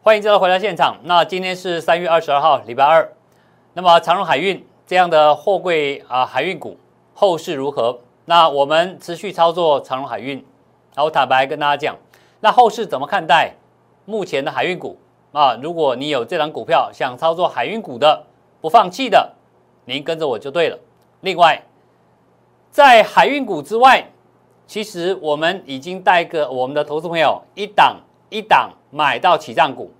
欢迎再度回到现场。那今天是三月二十二号，礼拜二。那么长荣海运这样的货柜啊海运股后市如何？那我们持续操作长荣海运。然后坦白跟大家讲，那后市怎么看待目前的海运股啊？如果你有这张股票想操作海运股的，不放弃的，您跟着我就对了。另外，在海运股之外，其实我们已经带个我们的投资朋友一档一档买到起涨股。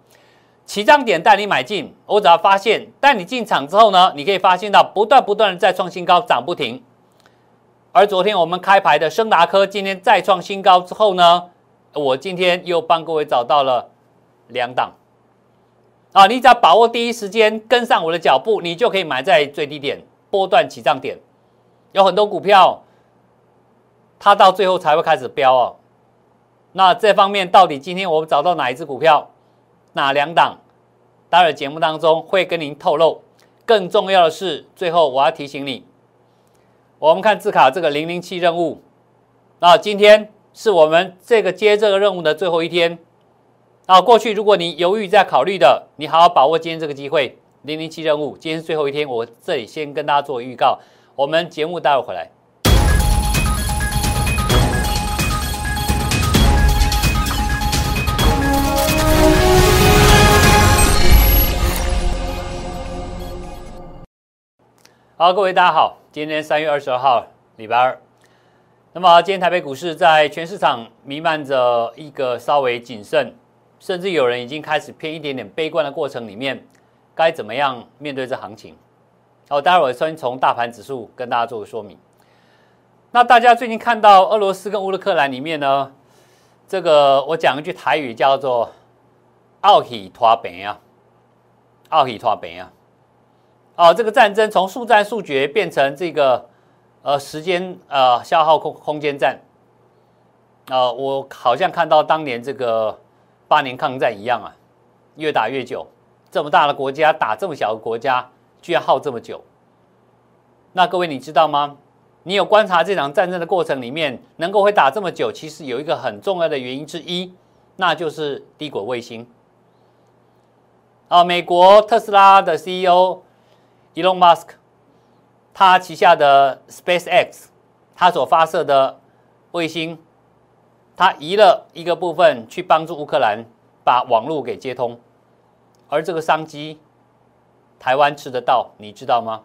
起涨点带你买进，我只要发现带你进场之后呢，你可以发现到不断不断的在创新高，涨不停。而昨天我们开牌的升达科今天再创新高之后呢，我今天又帮各位找到了两档啊，你只要把握第一时间跟上我的脚步，你就可以买在最低点波段起涨点。有很多股票，它到最后才会开始飙哦。那这方面到底今天我们找到哪一只股票？哪两档？待会节目当中会跟您透露。更重要的是，最后我要提醒你，我们看字卡这个零零七任务。那今天是我们这个接这个任务的最后一天。啊，过去如果你犹豫在考虑的，你好好把握今天这个机会。零零七任务，今天是最后一天，我这里先跟大家做预告。我们节目待会回来。好，各位大家好，今天三月二十二号，礼拜二。那么今天台北股市在全市场弥漫着一个稍微谨慎，甚至有人已经开始偏一点点悲观的过程里面，该怎么样面对这行情？好，待会我先从大盘指数跟大家做个说明。那大家最近看到俄罗斯跟乌克兰里面呢，这个我讲一句台语叫做“奥喜托本啊，奥喜托本啊”。哦，这个战争从速战速决变成这个呃时间呃消耗空空间战啊，我好像看到当年这个八年抗战一样啊，越打越久，这么大的国家打这么小的国家，居然耗这么久。那各位你知道吗？你有观察这场战争的过程里面，能够会打这么久，其实有一个很重要的原因之一，那就是低轨卫星。啊，美国特斯拉的 CEO。Elon Musk，他旗下的 SpaceX，他所发射的卫星，他移了一个部分去帮助乌克兰把网络给接通，而这个商机，台湾吃得到，你知道吗？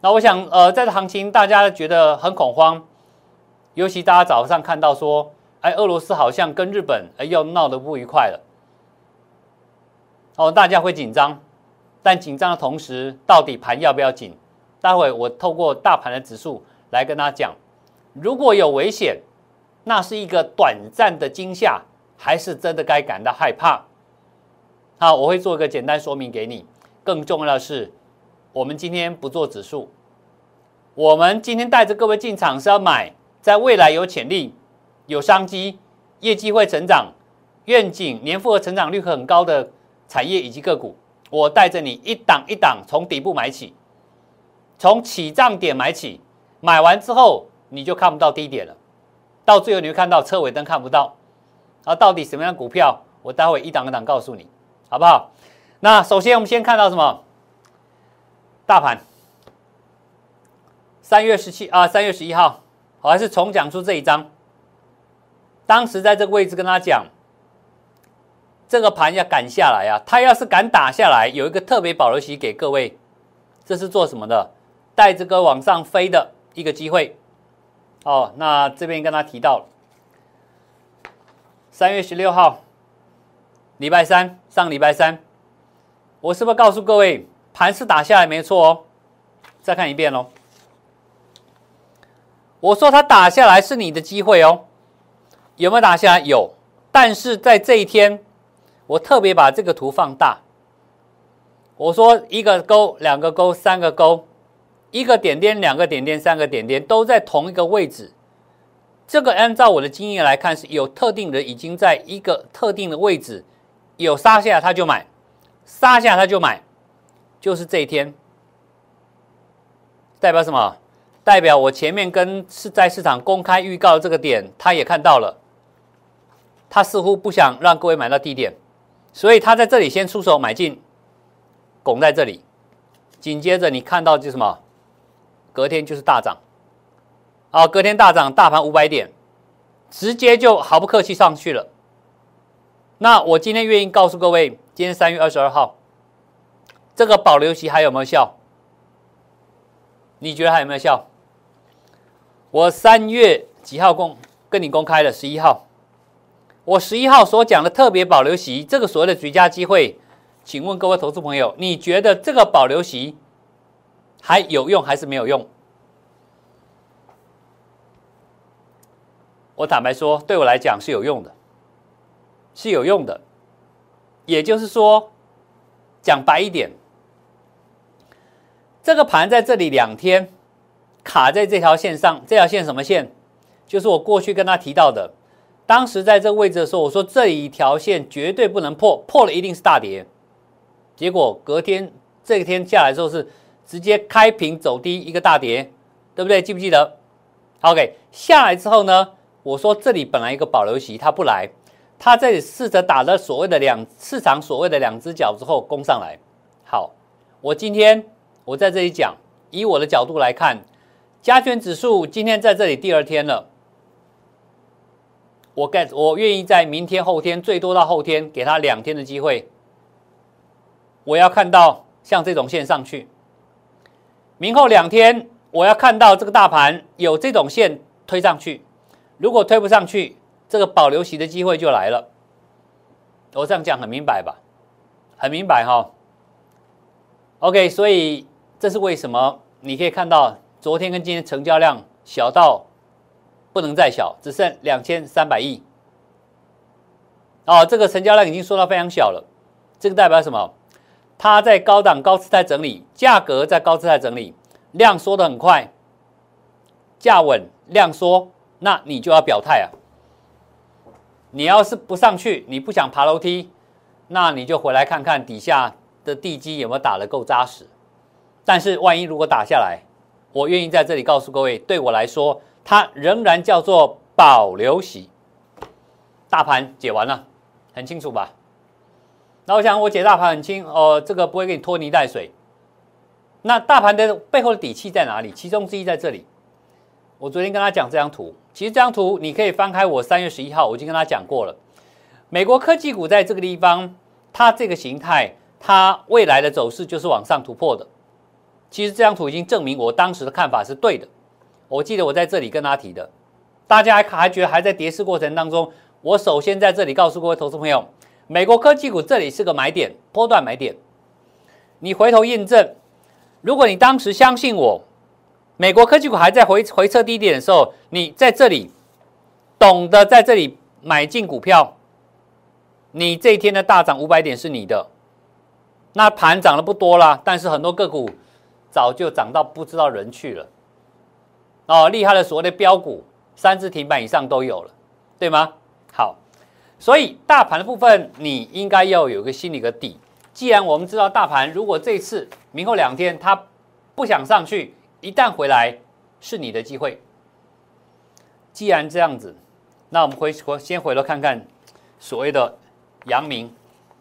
那我想，呃，在这行情大家觉得很恐慌，尤其大家早上看到说，哎，俄罗斯好像跟日本哎要闹得不愉快了，哦，大家会紧张。但紧张的同时，到底盘要不要紧？待会我透过大盘的指数来跟大家讲，如果有危险，那是一个短暂的惊吓，还是真的该感到害怕？好，我会做一个简单说明给你。更重要的是，我们今天不做指数，我们今天带着各位进场是要买在未来有潜力、有商机、业绩会成长、愿景年复合成长率很高的产业以及个股。我带着你一档一档从底部买起，从起涨点买起，买完之后你就看不到低点了，到最后你会看到车尾灯看不到，啊，到底什么样股票？我待会一档一档告诉你，好不好？那首先我们先看到什么？大盘，三月十七啊，三月十一号，我还是重讲出这一章，当时在这个位置跟他讲。这个盘要赶下来啊！它要是敢打下来，有一个特别保留期给各位，这是做什么的？带这个往上飞的一个机会。哦，那这边跟他提到，三月十六号，礼拜三，上礼拜三，我是不是告诉各位，盘是打下来没错哦？再看一遍喽。我说它打下来是你的机会哦，有没有打下来？有，但是在这一天。我特别把这个图放大。我说一个勾，两个勾，三个勾，一个点点，两个点点，三个点点，都在同一个位置。这个按照我的经验来看，是有特定人已经在一个特定的位置有杀下他就买，杀下他就买，就是这一天。代表什么？代表我前面跟是在市场公开预告这个点，他也看到了，他似乎不想让各位买到低点。所以他在这里先出手买进，拱在这里，紧接着你看到就什么，隔天就是大涨，啊，隔天大涨，大盘五百点，直接就毫不客气上去了。那我今天愿意告诉各位，今天三月二十二号，这个保留期还有没有效？你觉得还有没有效？我三月几号公跟你公开的？十一号。我十一号所讲的特别保留席，这个所谓的绝佳机会，请问各位投资朋友，你觉得这个保留席还有用还是没有用？我坦白说，对我来讲是有用的，是有用的。也就是说，讲白一点，这个盘在这里两天卡在这条线上，这条线什么线？就是我过去跟他提到的。当时在这个位置的时候，我说这一条线绝对不能破，破了一定是大跌。结果隔天这一天下来之后是直接开平走低一个大跌，对不对？记不记得？OK，下来之后呢，我说这里本来一个保留席，它不来，它这里试着打了所谓的两市场所谓的两只脚之后攻上来。好，我今天我在这里讲，以我的角度来看，加权指数今天在这里第二天了。我盖，我愿意在明天、后天，最多到后天，给他两天的机会。我要看到像这种线上去，明后两天，我要看到这个大盘有这种线推上去。如果推不上去，这个保留席的机会就来了。我这样讲很明白吧？很明白哈。OK，所以这是为什么？你可以看到昨天跟今天成交量小到。不能再小，只剩两千三百亿。哦，这个成交量已经缩到非常小了。这个代表什么？它在高档高姿态整理，价格在高姿态整理，量缩的很快，价稳量缩，那你就要表态啊。你要是不上去，你不想爬楼梯，那你就回来看看底下的地基有没有打得够扎实。但是万一如果打下来，我愿意在这里告诉各位，对我来说。它仍然叫做保留息，大盘解完了，很清楚吧？那我想我解大盘很清哦，这个不会给你拖泥带水。那大盘的背后的底气在哪里？其中之一在这里。我昨天跟他讲这张图，其实这张图你可以翻开我三月十一号我已经跟他讲过了。美国科技股在这个地方，它这个形态，它未来的走势就是往上突破的。其实这张图已经证明我当时的看法是对的。我记得我在这里跟他提的，大家还还觉得还在跌势过程当中。我首先在这里告诉各位投资朋友，美国科技股这里是个买点，波段买点。你回头验证，如果你当时相信我，美国科技股还在回回撤低点的时候，你在这里懂得在这里买进股票，你这一天的大涨五百点是你的。那盘涨的不多啦，但是很多个股早就涨到不知道人去了。哦，厉害的所谓的标股，三只停板以上都有了，对吗？好，所以大盘的部分，你应该要有个心理的底。既然我们知道大盘如果这次明后两天它不想上去，一旦回来是你的机会。既然这样子，那我们回回先回头看看所谓的阳明、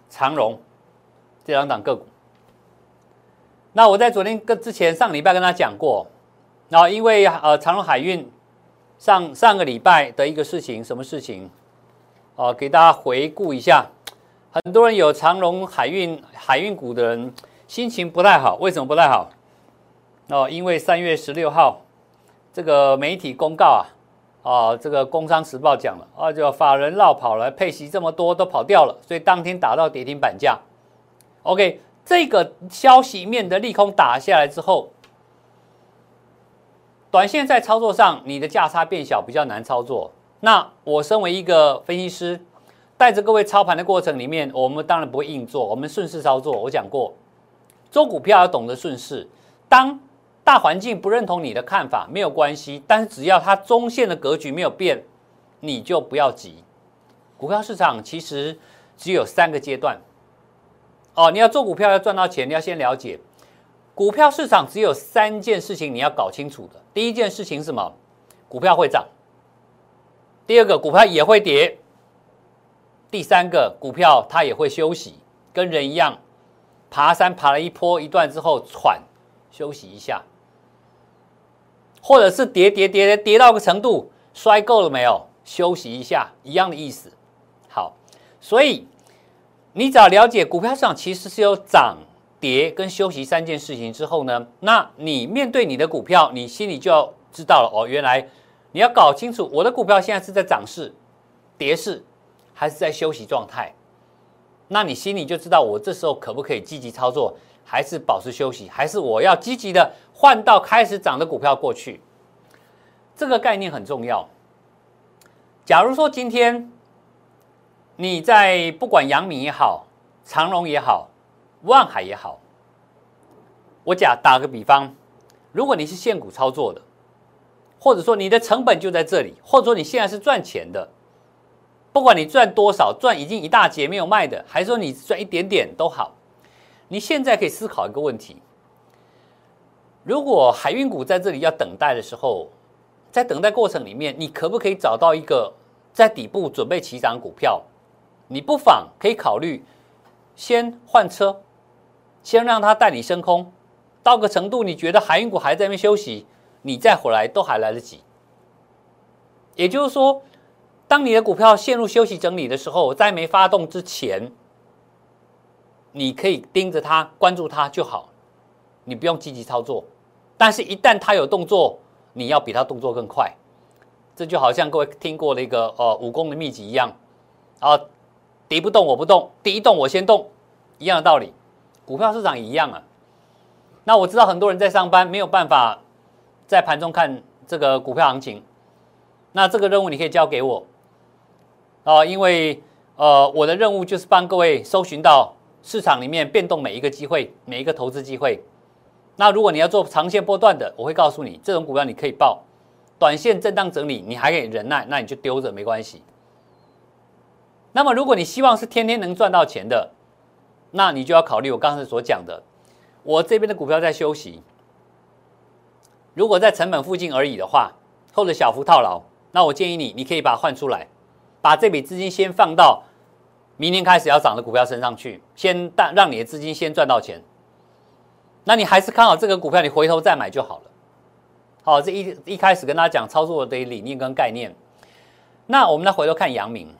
长荣这两档个股。那我在昨天跟之前上礼拜跟他讲过。然后，因为呃，长荣海运上上个礼拜的一个事情，什么事情？哦，给大家回顾一下。很多人有长荣海运海运股的人心情不太好，为什么不太好？哦，因为三月十六号这个媒体公告啊，哦，这个《工商时报》讲了，啊，就法人绕跑了，配息这么多都跑掉了，所以当天打到跌停板价。OK，这个消息面的利空打下来之后。短线在操作上，你的价差变小，比较难操作。那我身为一个分析师，带着各位操盘的过程里面，我们当然不会硬做，我们顺势操作。我讲过，做股票要懂得顺势。当大环境不认同你的看法，没有关系，但是只要它中线的格局没有变，你就不要急。股票市场其实只有三个阶段。哦，你要做股票要赚到钱，你要先了解。股票市场只有三件事情你要搞清楚的。第一件事情是什么？股票会涨。第二个，股票也会跌。第三个股票它也会休息，跟人一样，爬山爬了一坡一段之后喘，休息一下，或者是跌跌跌跌跌到个程度，摔够了没有？休息一下，一样的意思。好，所以你只要了解股票市场其实是有涨跌跟休息三件事情之后呢，那你面对你的股票，你心里就要知道了哦，原来你要搞清楚我的股票现在是在涨势、跌势。还是在休息状态，那你心里就知道我这时候可不可以积极操作，还是保持休息，还是我要积极的换到开始涨的股票过去？这个概念很重要。假如说今天你在不管阳明也好，长隆也好，望海也好，我假打个比方，如果你是现股操作的，或者说你的成本就在这里，或者说你现在是赚钱的。不管你赚多少，赚已经一大截没有卖的，还是说你赚一点点都好，你现在可以思考一个问题：如果海运股在这里要等待的时候，在等待过程里面，你可不可以找到一个在底部准备起涨股票？你不妨可以考虑先换车，先让它带你升空，到个程度，你觉得海运股还在那边休息，你再回来都还来得及。也就是说。当你的股票陷入休息整理的时候，在没发动之前，你可以盯着它、关注它就好，你不用积极操作。但是，一旦它有动作，你要比它动作更快。这就好像各位听过的一个呃武功的秘籍一样，啊，敌不动我不动，敌一动我先动，一样的道理。股票市场一样啊。那我知道很多人在上班没有办法在盘中看这个股票行情，那这个任务你可以交给我。啊，因为呃，我的任务就是帮各位搜寻到市场里面变动每一个机会，每一个投资机会。那如果你要做长线波段的，我会告诉你，这种股票你可以报；短线震荡整理，你还可以忍耐，那你就丢着没关系。那么，如果你希望是天天能赚到钱的，那你就要考虑我刚才所讲的，我这边的股票在休息。如果在成本附近而已的话，或者小幅套牢，那我建议你，你可以把它换出来。把这笔资金先放到明年开始要涨的股票身上去，先让让你的资金先赚到钱。那你还是看好这个股票，你回头再买就好了。好，这一一开始跟大家讲操作的理念跟概念。那我们来回头看阳明，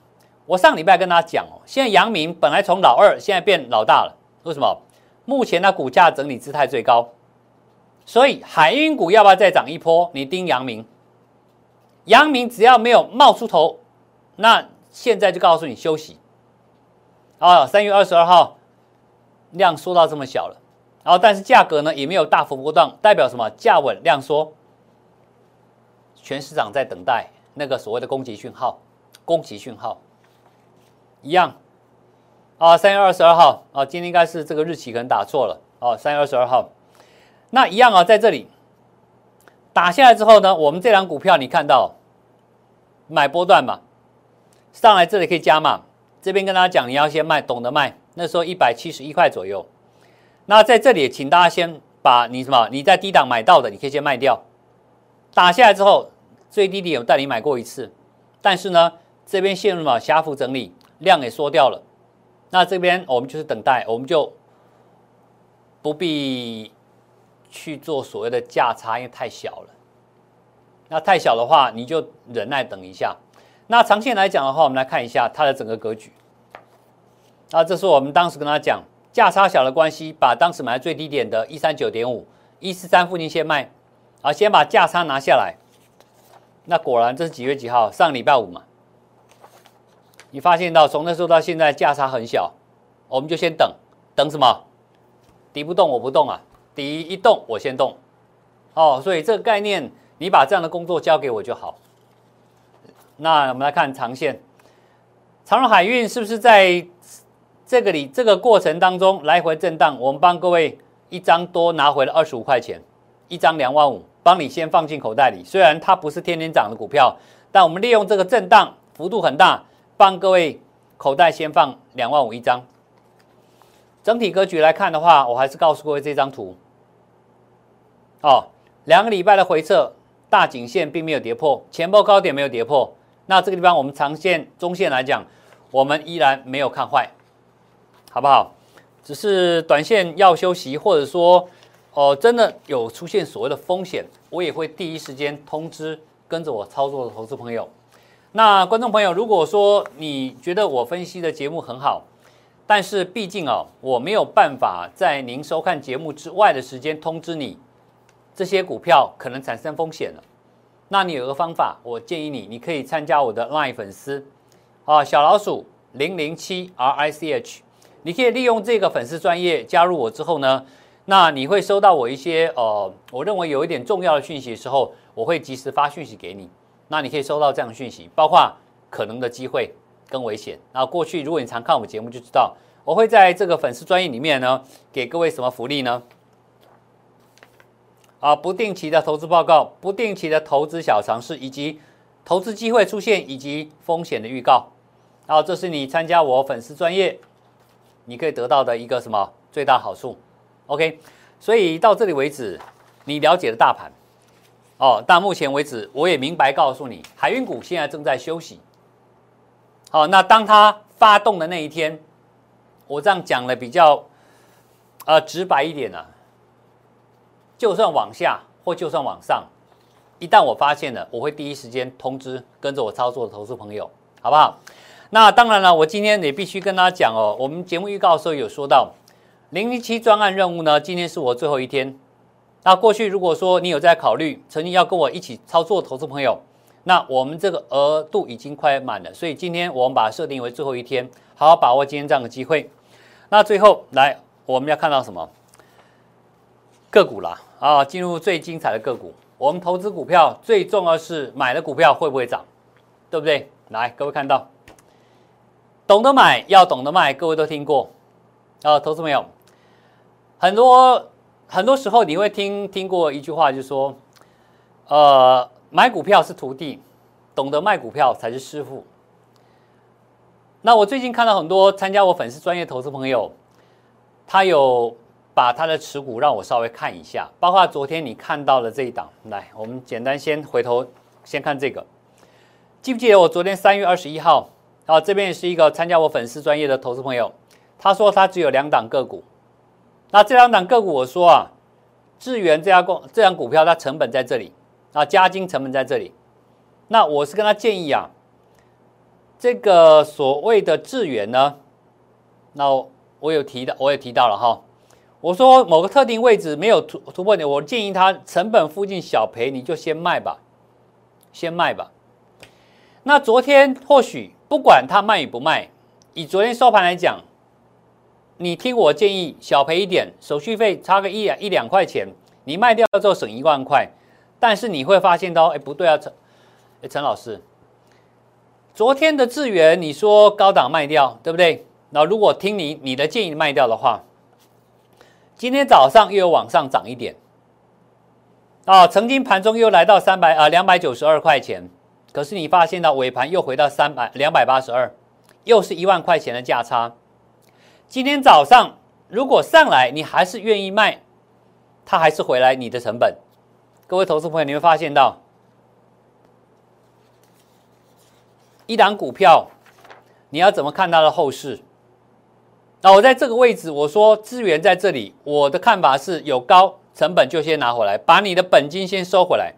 我上礼拜跟大家讲哦，现在阳明本来从老二现在变老大了，为什么？目前呢股价整理姿态最高，所以海运股要不要再涨一波？你盯阳明，阳明只要没有冒出头。那现在就告诉你休息啊！三月二十二号量缩到这么小了，然后但是价格呢也没有大幅波动，代表什么？价稳量缩，全市场在等待那个所谓的攻击讯号，攻击讯号一样啊！三月二十二号啊，今天应该是这个日期可能打错了哦。三月二十二号，那一样啊，在这里打下来之后呢，我们这张股票你看到买波段嘛？上来这里可以加码，这边跟大家讲，你要先卖，懂得卖。那时候一百七十一块左右。那在这里，请大家先把你什么你在低档买到的，你可以先卖掉。打下来之后，最低点有带你买过一次，但是呢，这边陷入了狭幅整理，量也缩掉了。那这边我们就是等待，我们就不必去做所谓的价差，因为太小了。那太小的话，你就忍耐等一下。那长线来讲的话，我们来看一下它的整个格局。啊，这是我们当时跟他讲价差小的关系，把当时买最低点的一三九点五、一四三附近先卖，啊，先把价差拿下来。那果然这是几月几号？上礼拜五嘛。你发现到从那时候到现在价差很小，我们就先等等什么？敌不动我不动啊，敌一动我先动。哦，所以这个概念，你把这样的工作交给我就好。那我们来看长线，长荣海运是不是在这个里这个过程当中来回震荡？我们帮各位一张多拿回了二十五块钱，一张两万五，帮你先放进口袋里。虽然它不是天天涨的股票，但我们利用这个震荡幅度很大，帮各位口袋先放两万五一张。整体格局来看的话，我还是告诉各位这张图。哦，两个礼拜的回撤，大颈线并没有跌破，前波高点没有跌破。那这个地方，我们长线、中线来讲，我们依然没有看坏，好不好？只是短线要休息，或者说，哦，真的有出现所谓的风险，我也会第一时间通知跟着我操作的投资朋友。那观众朋友，如果说你觉得我分析的节目很好，但是毕竟哦，我没有办法在您收看节目之外的时间通知你，这些股票可能产生风险了。那你有个方法，我建议你，你可以参加我的 LINE 粉丝，啊，小老鼠零零七 R I C H，你可以利用这个粉丝专业加入我之后呢，那你会收到我一些呃，我认为有一点重要的讯息的时候，我会及时发讯息给你。那你可以收到这样的讯息，包括可能的机会跟危险。那过去如果你常看我们节目就知道，我会在这个粉丝专业里面呢，给各位什么福利呢？啊，不定期的投资报告，不定期的投资小尝试，以及投资机会出现以及风险的预告。然后这是你参加我粉丝专业，你可以得到的一个什么最大好处？OK，所以到这里为止，你了解了大盘哦。到目前为止，我也明白告诉你，海运股现在正在休息。好，那当它发动的那一天，我这样讲的比较呃直白一点呢。就算往下或就算往上，一旦我发现了，我会第一时间通知跟着我操作的投资朋友，好不好？那当然了，我今天也必须跟大家讲哦，我们节目预告的时候有说到，零零七专案任务呢，今天是我最后一天。那过去如果说你有在考虑，曾经要跟我一起操作投资朋友，那我们这个额度已经快满了，所以今天我们把它设定为最后一天，好好把握今天这样的机会。那最后来，我们要看到什么？个股啦，啊，进入最精彩的个股。我们投资股票最重要是买的股票会不会涨，对不对？来，各位看到，懂得买要懂得卖，各位都听过啊，投资朋友？很多很多时候你会听听过一句话，就是说，呃，买股票是徒弟，懂得卖股票才是师傅。那我最近看到很多参加我粉丝专业投资朋友，他有。把他的持股让我稍微看一下，包括昨天你看到的这一档，来，我们简单先回头先看这个，记不记得我昨天三月二十一号，啊，这边也是一个参加我粉丝专业的投资朋友，他说他只有两档个股，那这两档个股我说啊，智源这家公这张股票它成本在这里，啊，加金成本在这里，那我是跟他建议啊，这个所谓的智源呢，那我有提到，我也提到了哈。我说某个特定位置没有突突破点，我建议他成本附近小赔，你就先卖吧，先卖吧。那昨天或许不管他卖与不卖，以昨天收盘来讲，你听我建议小赔一点，手续费差个一两一两块钱，你卖掉之后省一万块。但是你会发现到，哎，不对啊，陈，哎，陈老师，昨天的智源你说高档卖掉，对不对？那如果听你你的建议卖掉的话。今天早上又有往上涨一点，啊，曾经盘中又来到三百啊两百九十二块钱，可是你发现到尾盘又回到三百两百八十二，又是一万块钱的价差。今天早上如果上来你还是愿意卖，它还是回来你的成本。各位投资朋友，你会发现到一档股票，你要怎么看它的后市？那我在这个位置，我说资源在这里，我的看法是有高成本就先拿回来，把你的本金先收回来。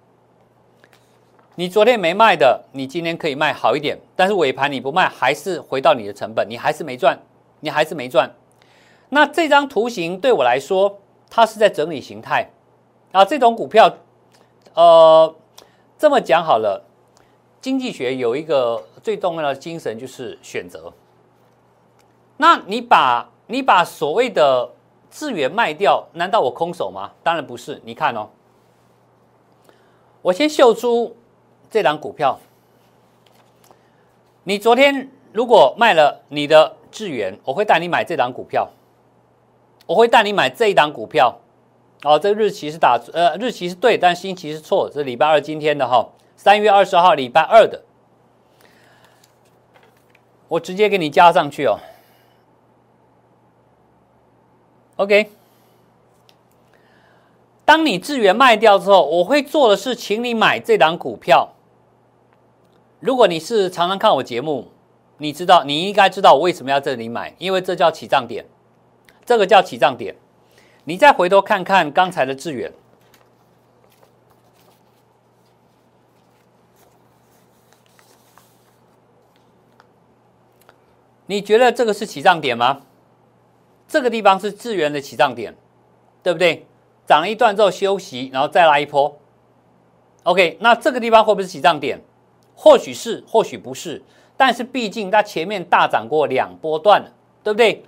你昨天没卖的，你今天可以卖好一点，但是尾盘你不卖，还是回到你的成本，你还是没赚，你还是没赚。那这张图形对我来说，它是在整理形态啊。这种股票，呃，这么讲好了，经济学有一个最重要的精神就是选择。那你把你把所谓的资源卖掉，难道我空手吗？当然不是。你看哦，我先秀出这档股票。你昨天如果卖了你的智源，我会带你买这档股票。我会带你买这一档股票。哦，这日期是打呃日期是对，但星期是错。是礼拜二今天的哈，三月二十号礼拜二的。我直接给你加上去哦。OK，当你资源卖掉之后，我会做的是，请你买这档股票。如果你是常常看我节目，你知道，你应该知道我为什么要这里买，因为这叫起涨点，这个叫起涨点。你再回头看看刚才的智远，你觉得这个是起涨点吗？这个地方是智源的起涨点，对不对？涨了一段之后休息，然后再来一波。OK，那这个地方会不会是起涨点？或许是，或许不是。但是毕竟它前面大涨过两波段了，对不对？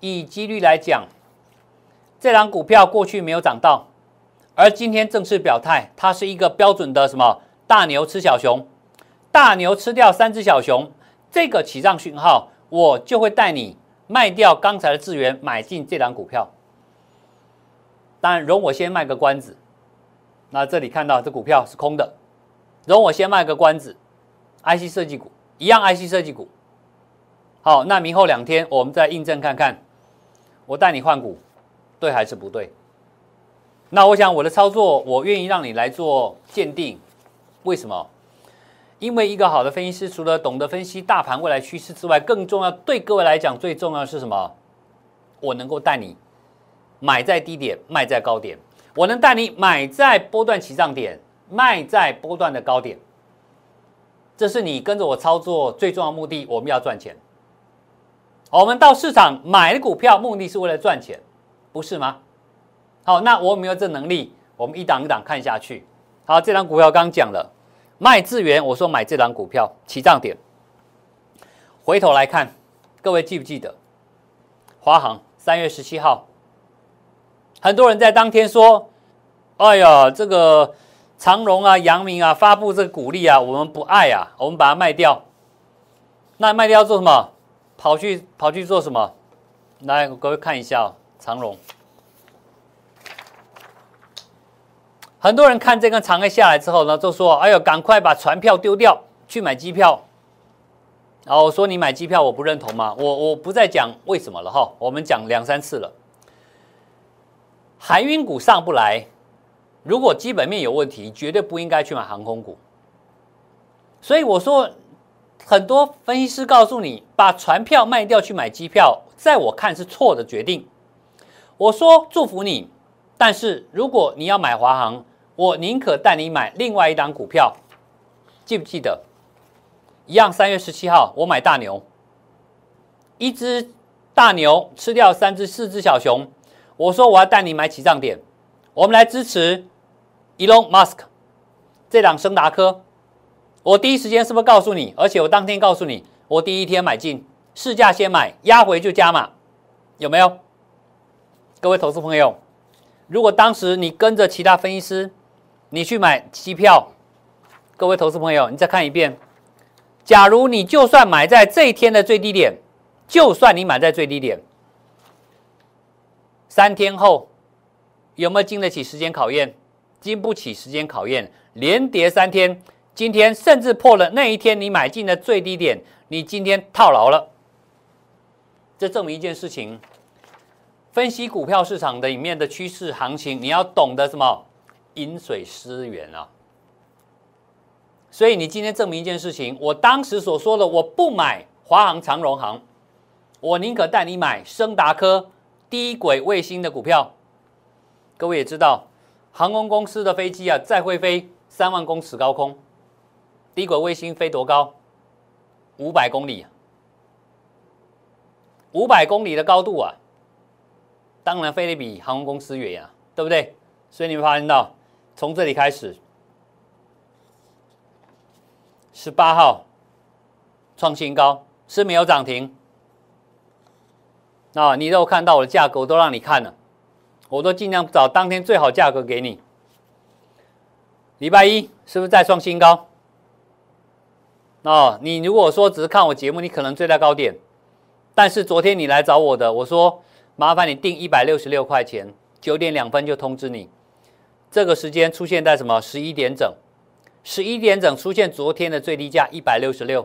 以几率来讲，这张股票过去没有涨到，而今天正式表态，它是一个标准的什么大牛吃小熊，大牛吃掉三只小熊，这个起涨讯号，我就会带你卖掉刚才的资源，买进这张股票。当然，容我先卖个关子。那这里看到这股票是空的，容我先卖个关子，IC 设计股。一样 IC 设计股，好，那明后两天我们再印证看看，我带你换股，对还是不对？那我想我的操作，我愿意让你来做鉴定，为什么？因为一个好的分析师，除了懂得分析大盘未来趋势之外，更重要对各位来讲最重要的是什么？我能够带你买在低点，卖在高点；我能带你买在波段起涨点，卖在波段的高点。这是你跟着我操作最重要目的，我们要赚钱。我们到市场买股票，目的是为了赚钱，不是吗？好，那我没有这能力，我们一档一档看下去。好，这张股票刚讲了，卖智源，我说买这张股票起涨点。回头来看，各位记不记得，华航三月十七号，很多人在当天说：“哎呀，这个。”长荣啊，阳明啊，发布这个鼓励啊，我们不爱啊，我们把它卖掉。那卖掉做什么？跑去跑去做什么？来，各位看一下长荣。很多人看这根长黑下来之后呢，就说：“哎呦，赶快把船票丢掉，去买机票。”然后我说：“你买机票，我不认同吗？”我我不再讲为什么了哈，我们讲两三次了。海运股上不来。如果基本面有问题，绝对不应该去买航空股。所以我说，很多分析师告诉你，把船票卖掉去买机票，在我看是错的决定。我说祝福你，但是如果你要买华航，我宁可带你买另外一档股票。记不记得？一样，三月十七号我买大牛，一只大牛吃掉三只、四只小熊。我说我要带你买起涨点，我们来支持。Elon Musk 这档升达科，我第一时间是不是告诉你？而且我当天告诉你，我第一天买进，市价先买，压回就加码，有没有？各位投资朋友，如果当时你跟着其他分析师，你去买机票，各位投资朋友，你再看一遍，假如你就算买在这一天的最低点，就算你买在最低点，三天后有没有经得起时间考验？经不起时间考验，连跌三天，今天甚至破了那一天你买进的最低点，你今天套牢了。这证明一件事情：分析股票市场的里面的趋势行情，你要懂得什么？饮水思源啊！所以你今天证明一件事情，我当时所说的，我不买华航、长荣航，我宁可带你买升达科低轨卫星的股票。各位也知道。航空公司的飞机啊，再会飞三万公尺高空，低轨卫星飞多高？五百公里，五百公里的高度啊，当然飞得比航空公司远呀，对不对？所以你会发现到，从这里开始，十八号创新高是没有涨停，啊，你都看到我的价格，我都让你看了。我都尽量找当天最好价格给你。礼拜一是不是再创新高？哦，你如果说只是看我节目，你可能追在高点。但是昨天你来找我的，我说麻烦你定一百六十六块钱，九点两分就通知你。这个时间出现在什么？十一点整，十一点整出现昨天的最低价一百六十六。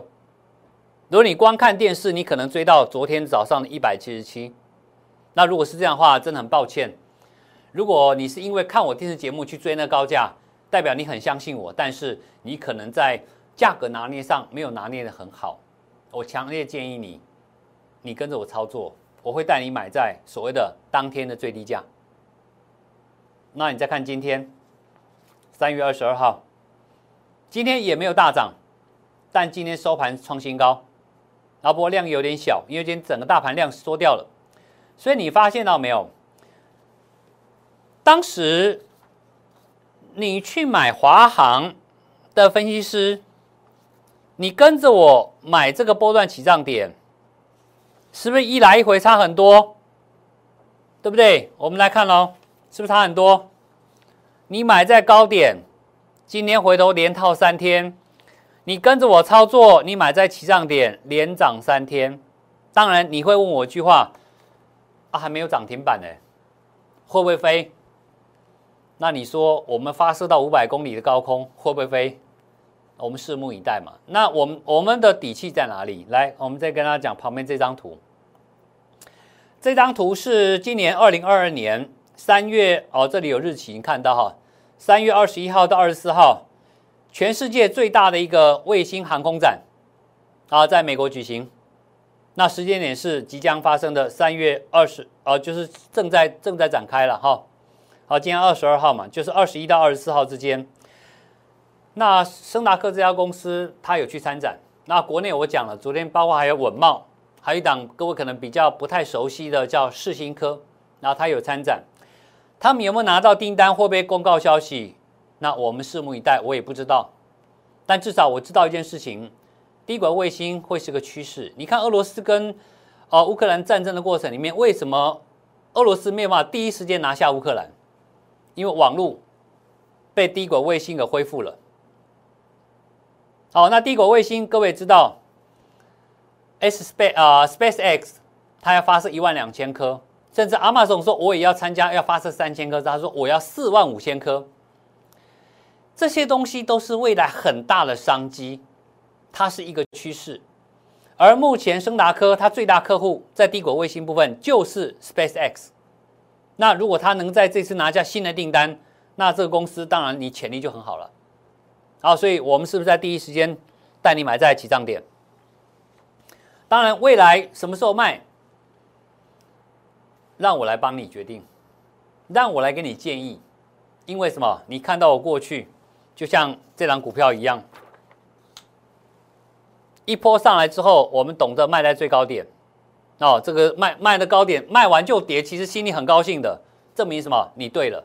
如果你光看电视，你可能追到昨天早上的一百七十七。那如果是这样的话，真的很抱歉。如果你是因为看我电视节目去追那高价，代表你很相信我，但是你可能在价格拿捏上没有拿捏的很好。我强烈建议你，你跟着我操作，我会带你买在所谓的当天的最低价。那你再看今天，三月二十二号，今天也没有大涨，但今天收盘创新高，然后不过量有点小，因为今天整个大盘量缩掉了，所以你发现到没有？当时你去买华航的分析师，你跟着我买这个波段起涨点，是不是一来一回差很多？对不对？我们来看喽。是不是差很多？你买在高点，今天回头连套三天，你跟着我操作，你买在起涨点连涨三天。当然你会问我一句话：啊，还没有涨停板呢，会不会飞？那你说我们发射到五百公里的高空会不会飞？我们拭目以待嘛。那我们我们的底气在哪里？来，我们再跟大家讲旁边这张图。这张图是今年二零二二年。三月哦，这里有日期，你看到哈，三月二十一号到二十四号，全世界最大的一个卫星航空展啊，在美国举行。那时间点是即将发生的三月二十，哦，就是正在正在展开了哈。好，今天二十二号嘛，就是二十一到二十四号之间。那升达克这家公司，它有去参展。那国内我讲了，昨天包括还有稳茂，还有一档各位可能比较不太熟悉的叫世新科，然后它有参展。他们有没有拿到订单？会不会公告消息？那我们拭目以待。我也不知道，但至少我知道一件事情：低轨卫星会是个趋势。你看俄罗斯跟呃乌克兰战争的过程里面，为什么俄罗斯没有办法第一时间拿下乌克兰？因为网络被低轨卫星给恢复了。好，那低轨卫星各位知道，S Space 啊 Space X 它要发射一万两千颗。甚至阿玛总说我也要参加，要发射三千颗。他说我要四万五千颗。这些东西都是未来很大的商机，它是一个趋势。而目前升达科它最大客户在低轨卫星部分就是 SpaceX。那如果他能在这次拿下新的订单，那这个公司当然你潜力就很好了。好，所以我们是不是在第一时间带你买在起涨点？当然，未来什么时候卖？让我来帮你决定，让我来给你建议，因为什么？你看到我过去，就像这张股票一样，一波上来之后，我们懂得卖在最高点，哦，这个卖卖的高点卖完就跌，其实心里很高兴的，证明什么？你对了，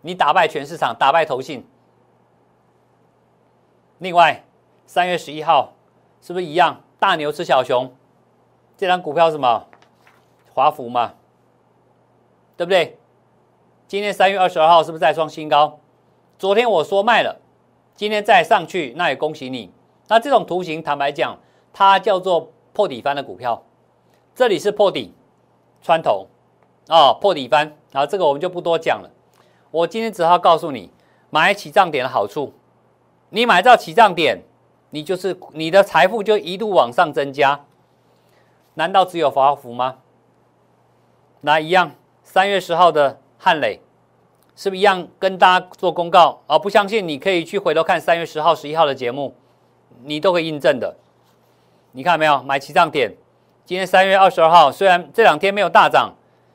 你打败全市场，打败投信。另外，三月十一号是不是一样？大牛吃小熊，这张股票什么？华福嘛。对不对？今天三月二十二号是不是再创新高？昨天我说卖了，今天再上去，那也恭喜你。那这种图形，坦白讲，它叫做破底翻的股票。这里是破底穿头啊，破底翻。然后这个我们就不多讲了。我今天只好告诉你，买起涨点的好处。你买到起涨点，你就是你的财富就一路往上增加。难道只有华福吗？那一样。三月十号的汉磊，是不是一样跟大家做公告啊？不相信你可以去回头看三月十号、十一号的节目，你都可以印证的。你看没有买起涨点？今天三月二十二号，虽然这两天没有大涨，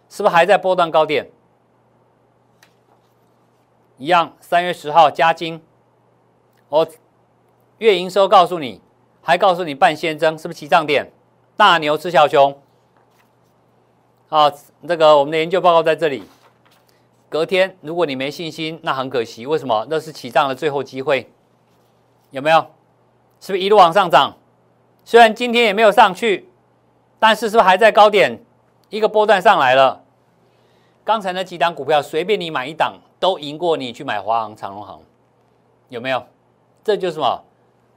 是不是还在波段高点？一样，三月十号加金，我月营收告诉你，还告诉你半先增，是不是起涨点？大牛吃小熊。好，这个我们的研究报告在这里。隔天，如果你没信心，那很可惜。为什么？那是起涨的最后机会，有没有？是不是一路往上涨？虽然今天也没有上去，但是是不是还在高点？一个波段上来了。刚才那几档股票，随便你买一档，都赢过你去买华航、长荣航，有没有？这就是什么？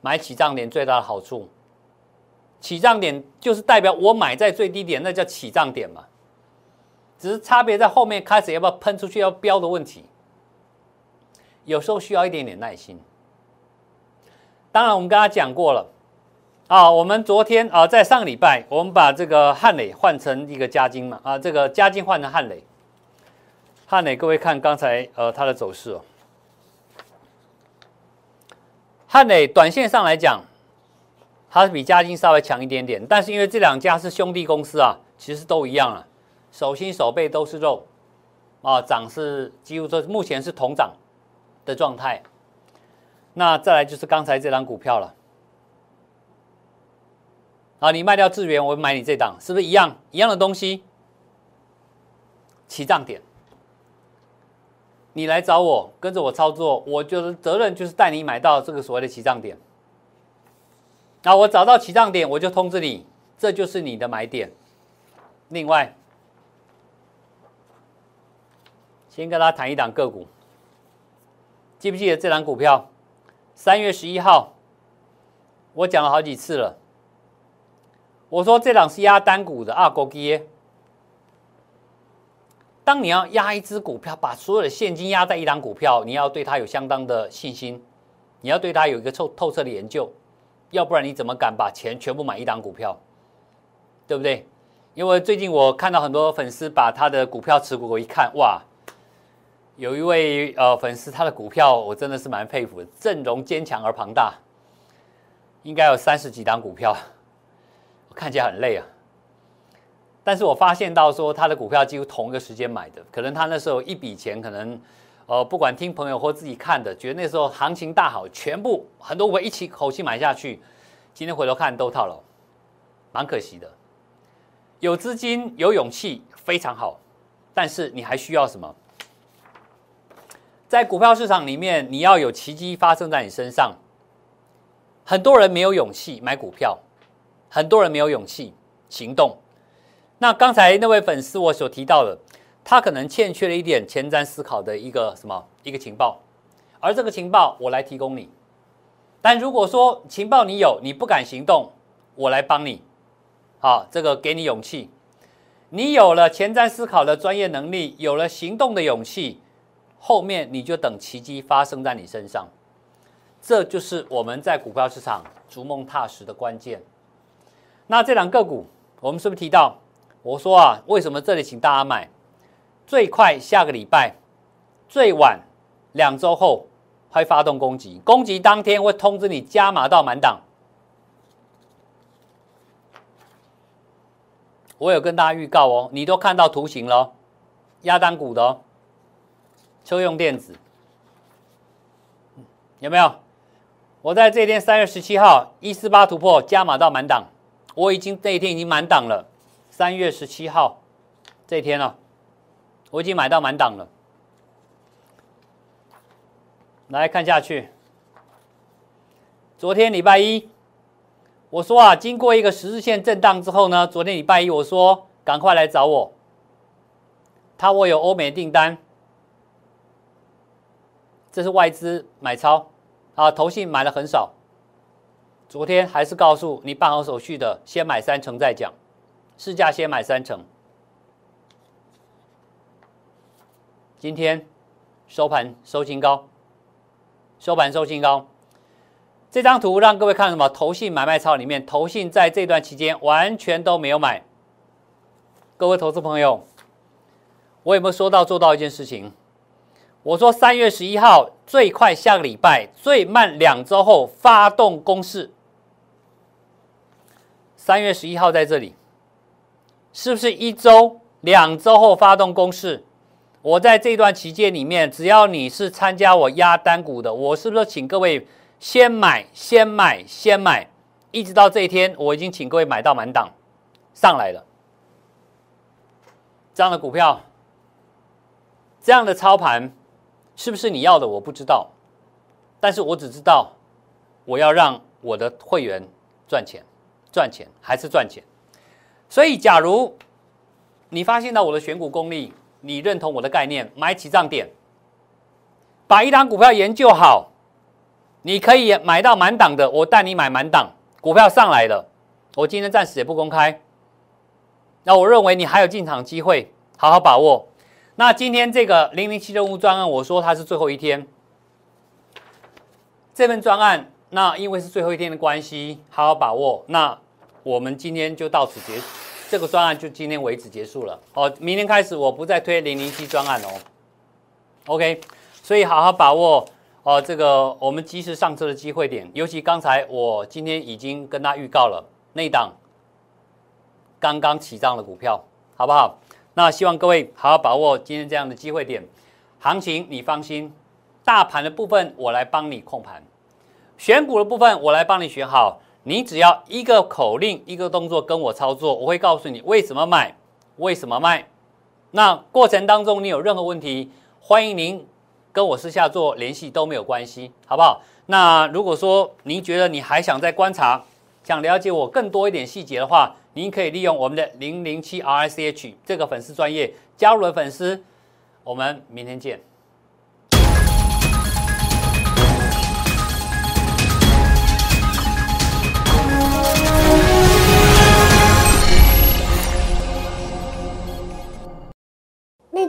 买起涨点最大的好处。起涨点就是代表我买在最低点，那叫起涨点嘛。只是差别在后面开始要不要喷出去要标的问题，有时候需要一点点耐心。当然，我们刚刚讲过了啊，我们昨天啊，在上个礼拜，我们把这个汉磊换成一个嘉金嘛啊，这个嘉金换成汉磊，汉磊，各位看刚才呃它的走势哦，汉磊短线上来讲，它是比嘉金稍微强一点点，但是因为这两家是兄弟公司啊，其实都一样了，手心手背都是肉，啊，涨是几乎说目前是同涨的状态。那再来就是刚才这张股票了，啊，你卖掉智源，我买你这档，是不是一样一样的东西？起涨点，你来找我，跟着我操作，我就是责任就是带你买到这个所谓的起涨点。那我找到起涨点，我就通知你，这就是你的买点。另外，先跟大家谈一档个股，记不记得这档股票？三月十一号，我讲了好几次了。我说这档是压单股的啊，国基。当你要压一只股票，把所有的现金压在一档股票，你要对它有相当的信心，你要对它有一个透透彻的研究。要不然你怎么敢把钱全部买一档股票，对不对？因为最近我看到很多粉丝把他的股票持股，我一看，哇，有一位呃粉丝他的股票我真的是蛮佩服的，阵容坚强而庞大，应该有三十几档股票，看起来很累啊。但是我发现到说他的股票几乎同一个时间买的，可能他那时候一笔钱可能。呃，不管听朋友或自己看的，觉得那时候行情大好，全部很多我一起口气买下去，今天回头看都套牢，蛮可惜的。有资金有勇气非常好，但是你还需要什么？在股票市场里面，你要有奇迹发生在你身上。很多人没有勇气买股票，很多人没有勇气行动。那刚才那位粉丝我所提到的。他可能欠缺了一点前瞻思考的一个什么一个情报，而这个情报我来提供你。但如果说情报你有，你不敢行动，我来帮你。好，这个给你勇气。你有了前瞻思考的专业能力，有了行动的勇气，后面你就等奇迹发生在你身上。这就是我们在股票市场逐梦踏实的关键。那这两个股，我们是不是提到？我说啊，为什么这里请大家买？最快下个礼拜，最晚两周后会发动攻击。攻击当天会通知你加码到满档。我有跟大家预告哦，你都看到图形了，压单股的哦，车用电子有没有？我在这天三月十七号一四八突破加码到满档，我已经这一天已经满档了。三月十七号这一天了。我已经买到满档了，来看下去。昨天礼拜一，我说啊，经过一个十字线震荡之后呢，昨天礼拜一我说赶快来找我。他我有欧美订单，这是外资买超啊，投信买了很少。昨天还是告诉你办好手续的，先买三成再讲，市价先买三成。今天收盘收新高，收盘收新高。这张图让各位看什么？投信买卖操里面，投信在这段期间完全都没有买。各位投资朋友，我有没有说到做到一件事情？我说三月十一号最快下个礼拜，最慢两周后发动攻势。三月十一号在这里，是不是一周、两周后发动攻势？我在这段期间里面，只要你是参加我压单股的，我是不是请各位先买、先买、先买，一直到这一天，我已经请各位买到满档上来了。这样的股票，这样的操盘，是不是你要的？我不知道，但是我只知道，我要让我的会员赚钱，赚钱还是赚钱。所以，假如你发现到我的选股功力，你认同我的概念，买起涨点，把一档股票研究好，你可以买到满档的。我带你买满档股票上来了，我今天暂时也不公开。那我认为你还有进场机会，好好把握。那今天这个零零七任务专案，我说它是最后一天，这份专案，那因为是最后一天的关系，好好把握。那我们今天就到此结。这个专案就今天为止结束了哦，明天开始我不再推零零七专案哦。OK，所以好好把握哦。这个我们及时上车的机会点，尤其刚才我今天已经跟他预告了那档刚刚起涨的股票，好不好？那希望各位好好把握今天这样的机会点，行情你放心，大盘的部分我来帮你控盘，选股的部分我来帮你选好，你只要一个口令一个动作跟我操作，我会告诉你为什么买，为什么卖。那过程当中你有任何问题，欢迎您。跟我私下做联系都没有关系，好不好？那如果说您觉得你还想再观察，想了解我更多一点细节的话，您可以利用我们的零零七 R C H 这个粉丝专业加入了粉丝，我们明天见。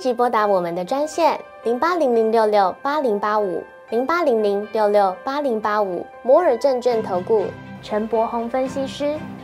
即拨打我们的专线零八零零六六八零八五零八零零六六八零八五摩尔证券投顾陈柏宏分析师。